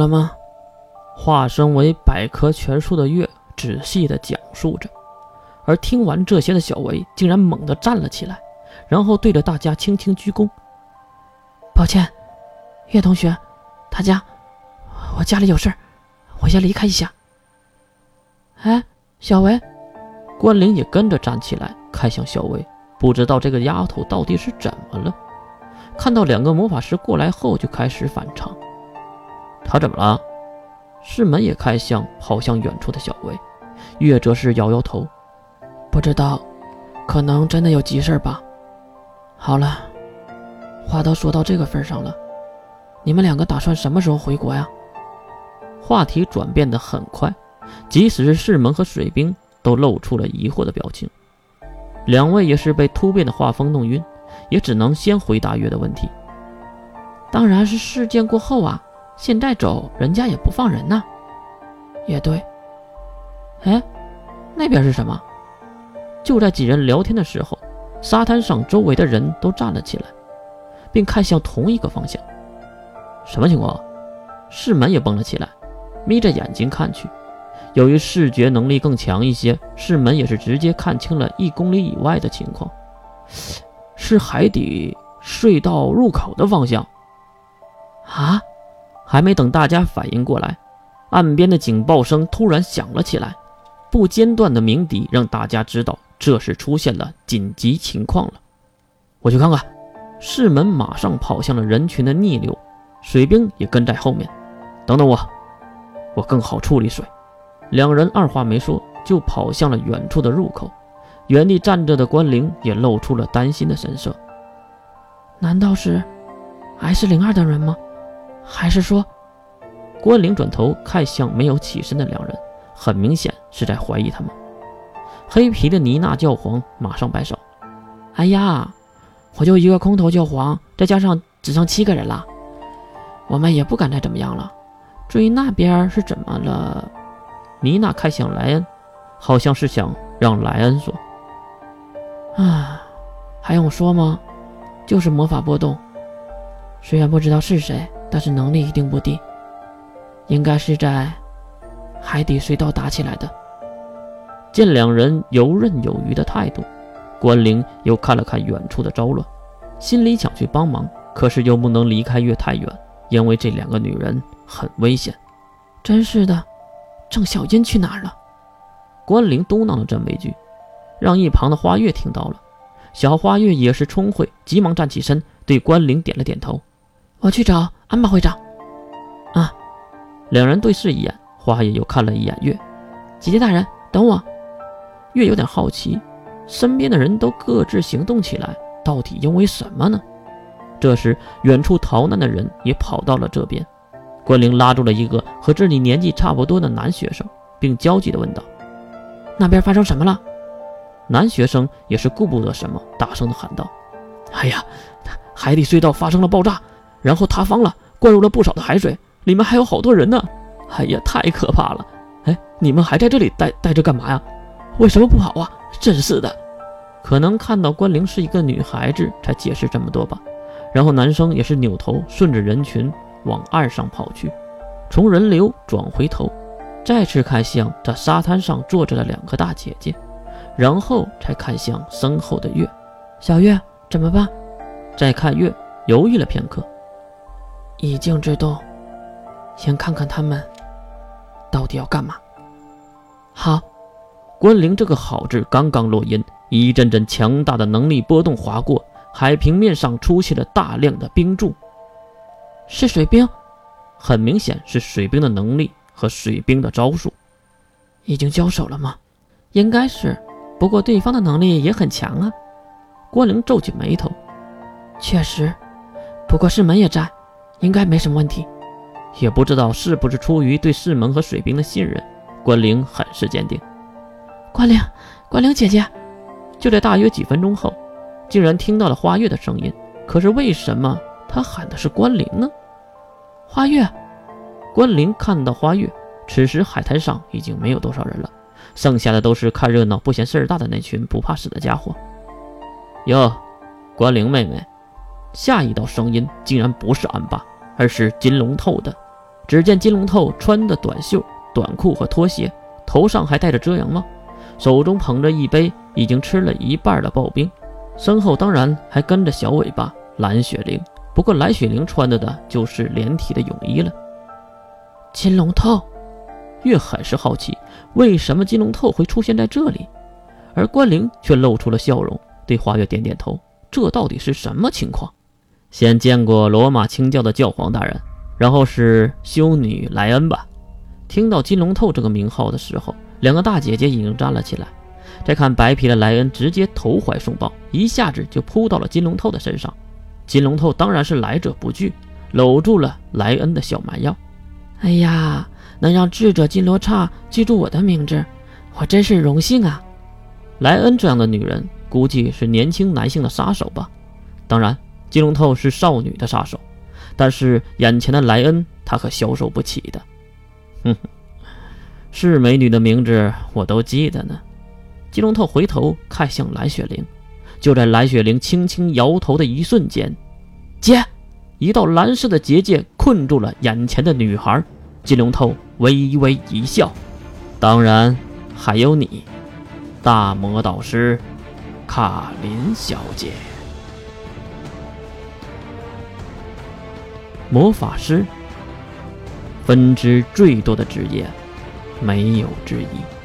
了吗？化身为百科全书的月仔细的讲述着，而听完这些的小维竟然猛地站了起来，然后对着大家轻轻鞠躬：“抱歉，月同学，大家，我家里有事我先离开一下。”哎，小维，关灵也跟着站起来，看向小维，不知道这个丫头到底是怎么了。看到两个魔法师过来后，就开始反常。他怎么了？世门也看向跑向远处的小薇，月则是摇摇头，不知道，可能真的有急事吧。好了，话都说到这个份上了，你们两个打算什么时候回国呀？话题转变的很快，即使是世门和水兵都露出了疑惑的表情。两位也是被突变的画风弄晕，也只能先回答月的问题。当然是事件过后啊。现在走，人家也不放人呐。也对。哎，那边是什么？就在几人聊天的时候，沙滩上周围的人都站了起来，并看向同一个方向。什么情况？世门也蹦了起来，眯着眼睛看去。由于视觉能力更强一些，世门也是直接看清了一公里以外的情况，是海底隧道入口的方向。啊？还没等大家反应过来，岸边的警报声突然响了起来，不间断的鸣笛让大家知道这是出现了紧急情况了。我去看看。世门马上跑向了人群的逆流，水兵也跟在后面。等等我，我更好处理水。两人二话没说就跑向了远处的入口。原地站着的关灵也露出了担心的神色。难道是 S 零二的人吗？还是说，关灵转头看向没有起身的两人，很明显是在怀疑他们。黑皮的妮娜教皇马上摆手：“哎呀，我就一个空头教皇，再加上只剩七个人了，我们也不敢再怎么样了。至于那边是怎么了？”妮娜看向莱恩，好像是想让莱恩说：“啊，还用说吗？就是魔法波动，虽然不知道是谁。”但是能力一定不低，应该是在海底隧道打起来的。见两人游刃有余的态度，关灵又看了看远处的招乱，心里想去帮忙，可是又不能离开月太远，因为这两个女人很危险。真是的，郑小音去哪儿了？关灵嘟囔了这么一句，让一旁的花月听到了。小花月也是聪慧，急忙站起身，对关灵点了点头。我去找安巴会长。啊，两人对视一眼，花叶又看了一眼月姐姐大人，等我。月有点好奇，身边的人都各自行动起来，到底因为什么呢？这时，远处逃难的人也跑到了这边。关灵拉住了一个和自己年纪差不多的男学生，并焦急地问道：“那边发生什么了？”男学生也是顾不得什么，大声地喊道：“哎呀，海底隧道发生了爆炸！”然后塌方了，灌入了不少的海水，里面还有好多人呢。哎呀，太可怕了！哎，你们还在这里待待着干嘛呀？为什么不跑啊？真是的！可能看到关灵是一个女孩子，才解释这么多吧。然后男生也是扭头顺着人群往岸上跑去，从人流转回头，再次看向这沙滩上坐着的两个大姐姐，然后才看向身后的月。小月，怎么办？再看月，犹豫了片刻。以静制动，先看看他们到底要干嘛。好，关灵这个“好”字刚刚落音，一阵阵强大的能力波动划过海平面上，出现了大量的冰柱。是水冰，很明显是水冰的能力和水冰的招数。已经交手了吗？应该是，不过对方的能力也很强啊。关灵皱起眉头，确实，不过是门也在。应该没什么问题，也不知道是不是出于对世门和水兵的信任，关灵很是坚定。关灵，关灵姐姐，就在大约几分钟后，竟然听到了花月的声音。可是为什么他喊的是关灵呢？花月，关灵看到花月，此时海滩上已经没有多少人了，剩下的都是看热闹不嫌事儿大的那群不怕死的家伙。哟，关灵妹妹，下一道声音竟然不是安巴。而是金龙透的，只见金龙透穿的短袖、短裤和拖鞋，头上还戴着遮阳帽，手中捧着一杯已经吃了一半的刨冰，身后当然还跟着小尾巴蓝雪玲。不过蓝雪玲穿的的就是连体的泳衣了。金龙透，月很是好奇，为什么金龙透会出现在这里，而关灵却露出了笑容，对花月点点头。这到底是什么情况？先见过罗马清教的教皇大人，然后是修女莱恩吧。听到金龙透这个名号的时候，两个大姐姐已经站了起来。再看白皮的莱恩，直接投怀送抱，一下子就扑到了金龙透的身上。金龙透当然是来者不拒，搂住了莱恩的小蛮腰。哎呀，能让智者金罗刹记住我的名字，我真是荣幸啊！莱恩这样的女人，估计是年轻男性的杀手吧？当然，金龙透是少女的杀手，但是眼前的莱恩，他可消受不起的。哼，是美女的名字我都记得呢。金龙透回头看向蓝雪玲，就在蓝雪玲轻轻摇头的一瞬间，姐。一道蓝色的结界困住了眼前的女孩，金龙透微微一笑，当然还有你，大魔导师卡琳小姐。魔法师，分支最多的职业，没有之一。